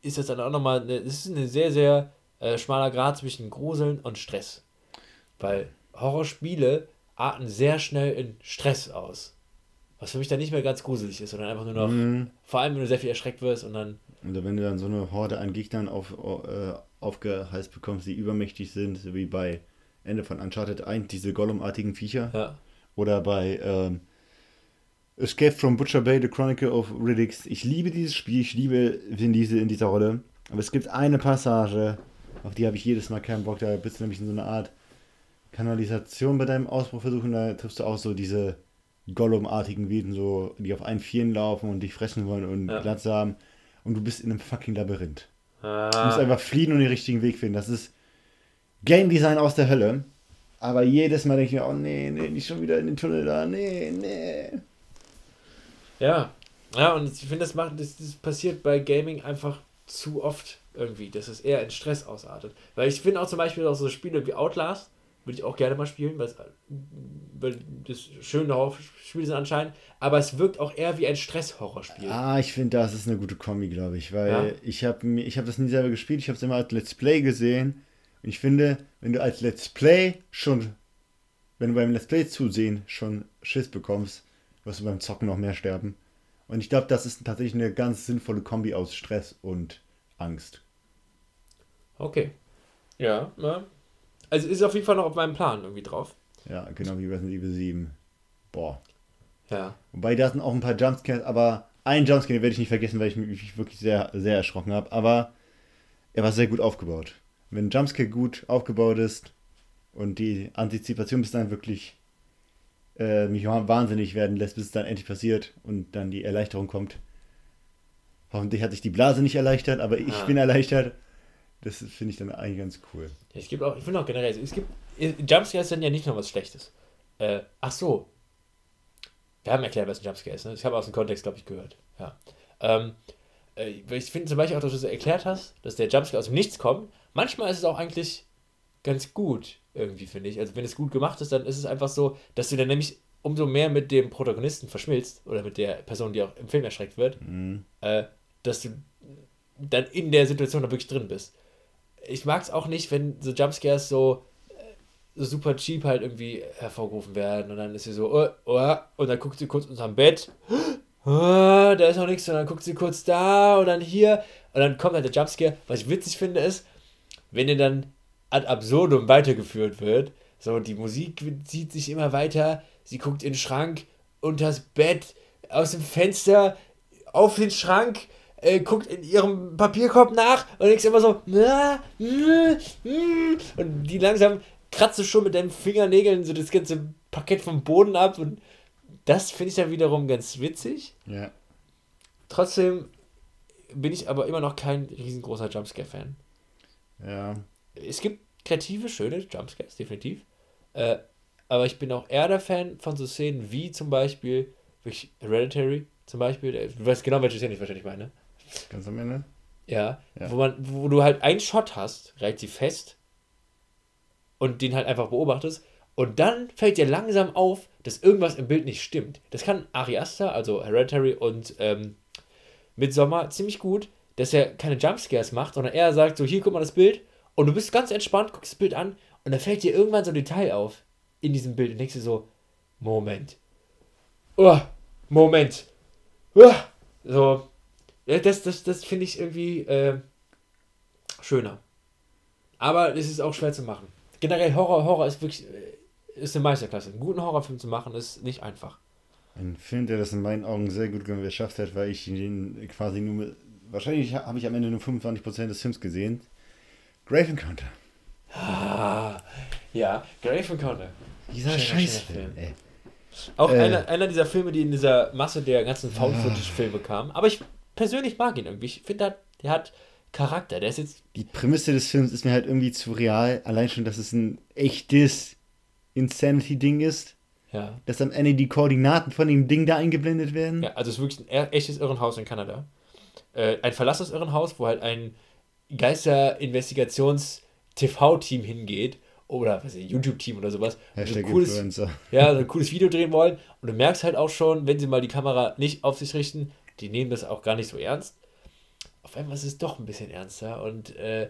ist das dann auch nochmal, das ist ein sehr, sehr äh, schmaler Grad zwischen Gruseln und Stress. Weil Horrorspiele arten sehr schnell in Stress aus. Was für mich dann nicht mehr ganz gruselig ist, sondern einfach nur noch, mhm. vor allem wenn du sehr viel erschreckt wirst und dann. Oder wenn du dann so eine Horde an Gegnern auf, äh, aufgeheißt bekommst, die übermächtig sind, so wie bei Ende von Uncharted 1, diese Gollum-artigen Viecher. Ja. Oder bei ähm, Escape from Butcher Bay, The Chronicle of Riddicks. Ich liebe dieses Spiel, ich liebe Vin Diesel in dieser Rolle. Aber es gibt eine Passage, auf die habe ich jedes Mal keinen Bock. Da bist du nämlich in so einer Art Kanalisation bei deinem Ausbruch versuchen. Da triffst du auch so diese Gollum-artigen Wesen, so, die auf einen Vieren laufen und dich fressen wollen und ja. Glatze haben. Und du bist in einem fucking Labyrinth. Ah. Du musst einfach fliehen und den richtigen Weg finden. Das ist Game Design aus der Hölle. Aber jedes Mal denke ich mir, oh nee, nee, nicht schon wieder in den Tunnel da, nee, nee. Ja, ja, und ich finde, das, macht, das, das passiert bei Gaming einfach zu oft irgendwie, dass es eher in Stress ausartet. Weil ich finde auch zum Beispiel auch so Spiele wie Outlast, würde ich auch gerne mal spielen, weil, das schöne Horrorspiele sind anscheinend, aber es wirkt auch eher wie ein Stress-Horrorspiel. Ah, ich finde, das ist eine gute Kombi, glaube ich, weil ja? ich habe ich hab das nie selber gespielt, ich habe es immer als Let's Play gesehen und ich finde, wenn du als Let's Play schon, wenn du beim Let's Play zusehen schon Schiss bekommst, wirst du beim Zocken noch mehr sterben. Und ich glaube, das ist tatsächlich eine ganz sinnvolle Kombi aus Stress und Angst. Okay. Ja, ja also ist auf jeden Fall noch auf meinem Plan irgendwie drauf. Ja, genau wie Resident Evil 7. Boah. Ja. Wobei da sind auch ein paar Jumpscares, aber einen Jumpscare werde ich nicht vergessen, weil ich mich wirklich sehr, sehr erschrocken habe. Aber er war sehr gut aufgebaut. Wenn ein Jumpscare gut aufgebaut ist und die Antizipation bis dann wirklich äh, mich wahnsinnig werden lässt, bis es dann endlich passiert und dann die Erleichterung kommt. Hoffentlich hat sich die Blase nicht erleichtert, aber ich ah. bin erleichtert. Das finde ich dann eigentlich ganz cool. Ja, es gibt auch, ich finde auch generell, es gibt, Jumpscares sind ja nicht nur was Schlechtes. Äh, ach so. Wir haben erklärt, was ein Jumpscare ist, ne? Ich habe aus dem Kontext, glaube ich, gehört. Ja. Ähm, äh, ich finde zum Beispiel auch, dass du so erklärt hast, dass der Jumpscare aus dem Nichts kommt. Manchmal ist es auch eigentlich ganz gut, irgendwie, finde ich. Also, wenn es gut gemacht ist, dann ist es einfach so, dass du dann nämlich umso mehr mit dem Protagonisten verschmilzt oder mit der Person, die auch im Film erschreckt wird, mhm. äh, dass du dann in der Situation da wirklich drin bist ich mag es auch nicht, wenn so Jumpscares so, äh, so super cheap halt irgendwie hervorgerufen werden und dann ist sie so, oh, oh, und dann guckt sie kurz unterm Bett, (gasps) oh, da ist noch nichts und dann guckt sie kurz da und dann hier und dann kommt halt der Jumpscare. Was ich witzig finde ist, wenn ihr dann ad absurdum weitergeführt wird, so die Musik zieht sich immer weiter, sie guckt in den Schrank, unters Bett, aus dem Fenster, auf den Schrank, äh, guckt in ihrem Papierkorb nach und denkst immer so, na, mm, mm, und die langsam kratzt du schon mit deinen Fingernägeln so das ganze Parkett vom Boden ab und das finde ich dann wiederum ganz witzig. Ja. Trotzdem bin ich aber immer noch kein riesengroßer Jumpscare-Fan. Ja. Es gibt kreative, schöne Jumpscares, definitiv. Äh, aber ich bin auch eher der Fan von so Szenen wie zum Beispiel Hereditary, zum Beispiel. Du weißt genau, welche Szene ich wahrscheinlich meine. Ganz am Ende? Ja, Ja. Wo, man, wo du halt einen Shot hast, relativ fest, und den halt einfach beobachtest, und dann fällt dir langsam auf, dass irgendwas im Bild nicht stimmt. Das kann Ari Aster, also Hereditary und ähm, Midsommar ziemlich gut, dass er keine Jumpscares macht, sondern er sagt so, hier guck mal das Bild, und du bist ganz entspannt, guckst das Bild an, und da fällt dir irgendwann so ein Detail auf in diesem Bild und denkst dir so, Moment. Oh, Moment. Oh, so, ja, das, das, das finde ich irgendwie äh, schöner. Aber es ist auch schwer zu machen. Generell Horror, Horror ist wirklich äh, ist eine Meisterklasse. Einen guten Horrorfilm zu machen ist nicht einfach. Ein Film, der das in meinen Augen sehr gut geschafft hat, weil ich den quasi nur mit. Wahrscheinlich habe ich am Ende nur 25% des Films gesehen. Grave Encounter. Ah, ja, Grave Encounter. Dieser Scheißfilm, ey. Auch Äh. einer, einer dieser Filme, die in dieser Masse der ganzen Found-Footage-Filme kamen. Aber ich persönlich mag ihn irgendwie. Ich finde, der, hat- der hat Charakter. Der ist jetzt. Die Prämisse des Films ist mir halt irgendwie zu real. Allein schon, dass es ein echtes Insanity-Ding ist. Ja. Dass am Ende die Koordinaten von dem Ding da eingeblendet werden. Ja, also es ist wirklich ein e- echtes Irrenhaus in Kanada. Äh, ein verlassenes Irrenhaus, wo halt ein Geister-Investigations-TV-Team hingeht oder was YouTube-Team oder sowas. so ein cooles, Influencer. ja, so ein cooles Video drehen wollen. Und du merkst halt auch schon, wenn sie mal die Kamera nicht auf sich richten, die nehmen das auch gar nicht so ernst. Auf einmal ist es doch ein bisschen ernster und äh,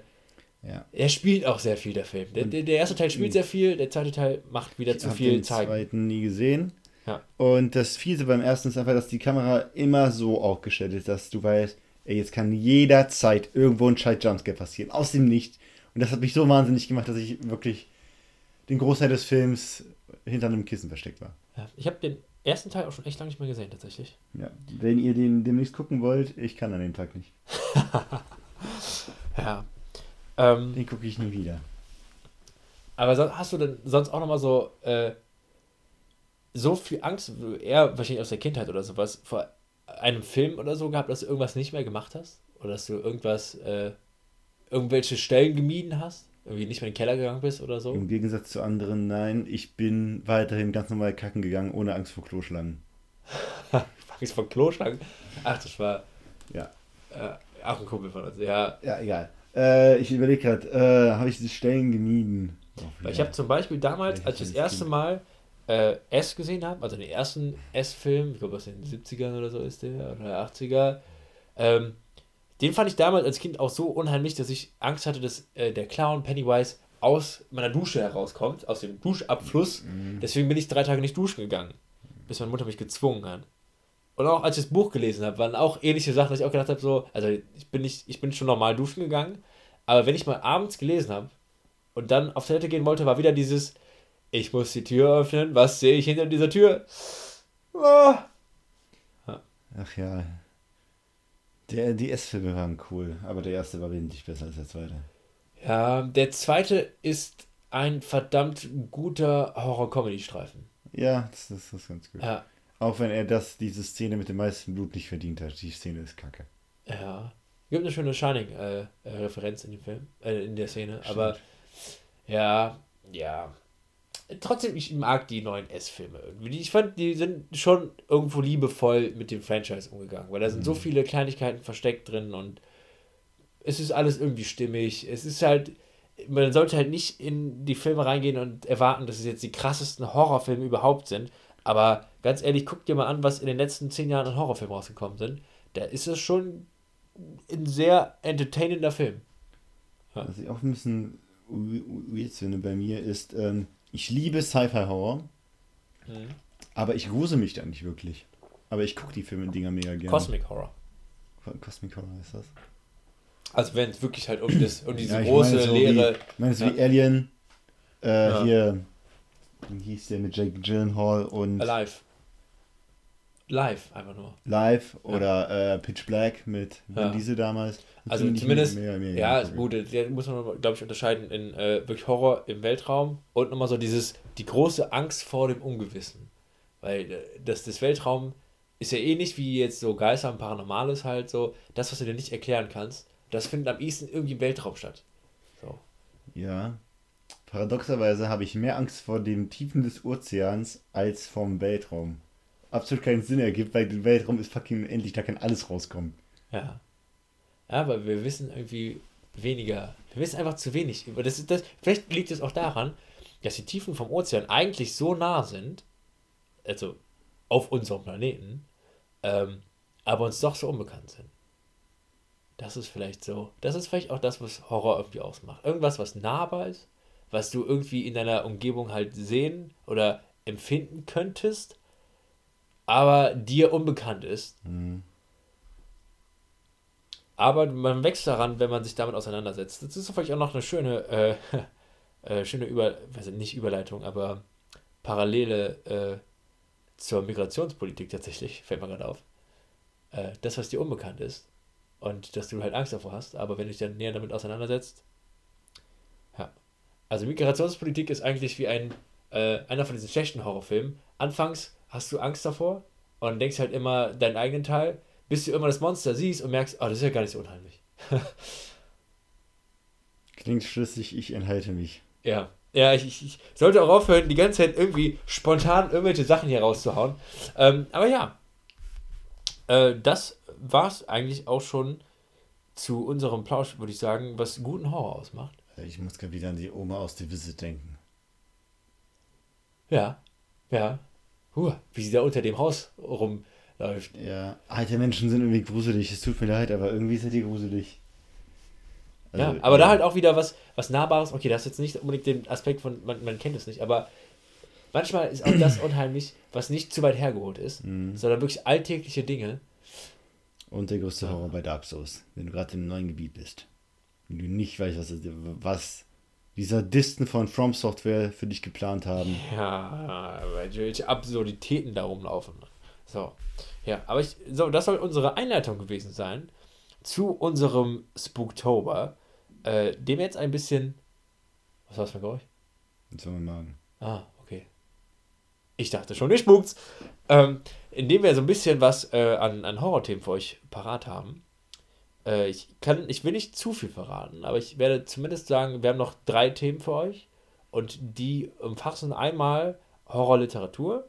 Ja. er spielt auch sehr viel, der Film. Der, der, der erste Teil spielt sehr viel, der zweite Teil macht wieder Ich zu habe viel den zeigen. zweiten nie gesehen. Ja. Und das Fiese beim ersten ist einfach, dass die Kamera immer so aufgestellt ist, dass du weißt, ey, jetzt kann jederzeit irgendwo ein scheiß Jumpscare passieren. Aus dem Nichts. Und das hat mich so wahnsinnig gemacht, dass ich wirklich den Großteil des Films hinter einem Kissen versteckt war. Ja, ich habe den ersten Teil auch schon echt lange nicht mehr gesehen, tatsächlich. Ja. Wenn ihr den demnächst gucken wollt, ich kann an dem Tag nicht. (laughs) Ja. Ähm, Den gucke ich nie wieder. Aber hast du denn sonst auch nochmal so, äh, so viel Angst, eher wahrscheinlich aus der Kindheit oder sowas, vor einem Film oder so gehabt, dass du irgendwas nicht mehr gemacht hast? Oder dass du irgendwas, äh, irgendwelche Stellen gemieden hast? Irgendwie nicht mehr in den Keller gegangen bist oder so? Im Gegensatz zu anderen, nein, ich bin weiterhin ganz normal kacken gegangen, ohne Angst vor Kloschlangen. (laughs) Angst vor Kloschlangen? Ach, das war Ja. äh, auch ein Kumpel von uns. Ja, Ja, egal. Äh, ich überlege gerade, äh, habe ich die Stellen gemieden? Oh, ich habe zum Beispiel damals, Vielleicht als ich das erste. Mal äh, S gesehen habe, also den ersten S-Film, ich glaube aus den 70ern oder so ist der, oder 80er, ähm, den fand ich damals als Kind auch so unheimlich, dass ich Angst hatte, dass äh, der Clown Pennywise aus meiner Dusche herauskommt, aus dem Duschabfluss. Mhm. Deswegen bin ich drei Tage nicht duschen gegangen, bis meine Mutter mich gezwungen hat. Und auch als ich das Buch gelesen habe, waren auch ähnliche Sachen, dass ich auch gedacht habe, so, also ich bin nicht, ich bin schon normal duschen gegangen, aber wenn ich mal abends gelesen habe und dann auf Toilette gehen wollte, war wieder dieses, ich muss die Tür öffnen, was sehe ich hinter dieser Tür? Ah. Ach ja. Der, die S-Filme waren cool, aber der erste war wesentlich besser als der zweite. Ja, der zweite ist ein verdammt guter Horror-Comedy-Streifen. Ja, das, das, das ist ganz gut. Ja, Auch wenn er das, diese Szene mit dem meisten Blut nicht verdient hat. Die Szene ist kacke. ja. Gibt eine schöne Shining-Referenz in dem Film, äh, in der Szene, aber ja, ja. Trotzdem, ich mag die neuen S-Filme irgendwie. Ich fand, die sind schon irgendwo liebevoll mit dem Franchise umgegangen, weil da sind so viele Kleinigkeiten versteckt drin und es ist alles irgendwie stimmig. Es ist halt, man sollte halt nicht in die Filme reingehen und erwarten, dass es jetzt die krassesten Horrorfilme überhaupt sind. Aber ganz ehrlich, guck dir mal an, was in den letzten zehn Jahren an Horrorfilmen rausgekommen sind. Da ist es schon ein sehr entertainender Film. Ja. Was ich auch ein bisschen we- weird finde bei mir ist, ähm, ich liebe Sci-Fi-Horror, aber ich grusel mich da nicht wirklich. Aber ich gucke die Filme-Dinger mega gerne. Cosmic Horror. Cosmic Horror ist das? Also wenn es wirklich halt um, das, um diese Ja, große, meine so leere... Wie, ich meine so Ja. wie Alien, äh, Ja. hier, wie hieß der mit Jake Gyllenhaal und Alive. Live einfach nur. Live oder äh, Pitch Black mit Vin Ja. Diesel damals. Also Finde ich zumindest, mega, mega ja, gut, der muss man, glaube ich, unterscheiden in äh, wirklich Horror im Weltraum und nochmal so dieses, die große Angst vor dem Ungewissen. Weil äh, das, das Weltraum ist ja eh nicht wie jetzt so Geister und Paranormales halt so, das, was du dir nicht erklären kannst, das findet am ehesten irgendwie im Weltraum statt. So. Ja. Paradoxerweise habe ich mehr Angst vor den Tiefen des Ozeans als vom Weltraum. Absolut keinen Sinn ergibt, weil der Weltraum ist fucking endlich, da kann alles rauskommen. Ja. Aber wir wissen irgendwie weniger. Wir wissen einfach zu wenig das. das vielleicht liegt es auch daran, dass die Tiefen vom Ozean eigentlich so nah sind, also auf unserem Planeten, ähm, aber uns doch so unbekannt sind. Das ist vielleicht so. Das ist vielleicht auch das, was Horror irgendwie ausmacht. Irgendwas, was nahbar ist, was du irgendwie in deiner Umgebung halt sehen oder empfinden könntest, aber dir unbekannt ist. Mhm. Aber man wächst daran, wenn man sich damit auseinandersetzt. Das ist vielleicht auch noch eine schöne, äh, (laughs) äh, schöne Über, also nicht Überleitung, aber Parallele äh, zur Migrationspolitik tatsächlich, fällt mir gerade auf. Äh, das, was dir unbekannt ist und dass du halt Angst davor hast, aber wenn du dich dann näher damit auseinandersetzt, ja. Also Migrationspolitik ist eigentlich wie ein, äh, einer von diesen schlechten Horrorfilmen. Anfangs hast du Angst davor und denkst halt immer deinen eigenen Teil, bis du immer das Monster siehst und merkst, oh, das ist ja gar nicht so unheimlich. (laughs) Klingt schlüssig, ich enthalte mich. Ja. Ja, ich, ich, sollte auch aufhören, die ganze Zeit irgendwie spontan irgendwelche Sachen hier rauszuhauen. Ähm, aber ja, äh, das war es eigentlich auch schon zu unserem Plausch, würde ich sagen, was guten Horror ausmacht. Ich muss gerade wieder an die Oma aus The Visit denken. Ja, ja. Huh, wie sie da unter dem Haus rumläuft. Ja, alte Menschen sind irgendwie gruselig. Es tut mir leid, aber irgendwie sind die gruselig. Ja, Also, aber da halt auch wieder was, was Nahbares. Okay, das ist jetzt nicht unbedingt den Aspekt von, man, man kennt es nicht, aber manchmal ist auch das (clears throat) unheimlich, was nicht zu weit hergeholt ist, Mhm. sondern wirklich alltägliche Dinge. Und der größte Horror bei Dark Souls, wenn du gerade im neuen Gebiet bist. Wenn du nicht weißt, was, was die Sadisten von From Software für dich geplant haben. Ja, welche Absurditäten da rumlaufen. So, ja, aber ich, so, das soll unsere Einleitung gewesen sein zu unserem Spooktober, äh, dem jetzt ein bisschen. Was war das für ein Geräusch? Jetzt soll man machen. Ah, okay. Ich dachte schon, ihr spukt's. Ähm, indem wir so ein bisschen was äh, an, an Horrorthemen für euch parat haben. Äh, ich, kann, ich will nicht zu viel verraten, aber ich werde zumindest sagen, wir haben noch drei Themen für euch. Und die umfassen einmal Horrorliteratur,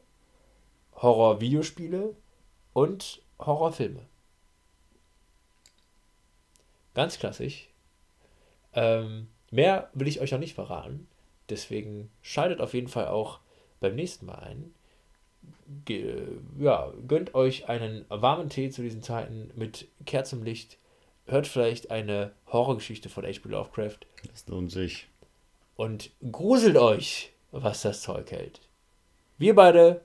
Horrorvideospiele und Horrorfilme. Ganz klassisch. Ähm, mehr will ich euch noch nicht verraten. Deswegen schaltet auf jeden Fall auch beim nächsten Mal ein. Ge ja, gönnt euch einen warmen Tee zu diesen Zeiten mit Kerzenlicht. Hört vielleicht eine Horrorgeschichte von H.P. Lovecraft Das lohnt sich. und gruselt euch, was das Zeug hält. Wir beide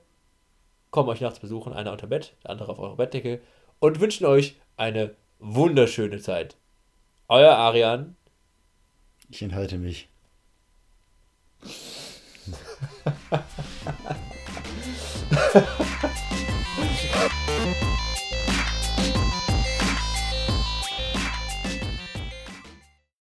kommen euch nachts besuchen, einer unter Bett, der andere auf eurer Bettdecke und wünschen euch eine wunderschöne Zeit. Euer Arian. Ich enthalte mich. (laughs)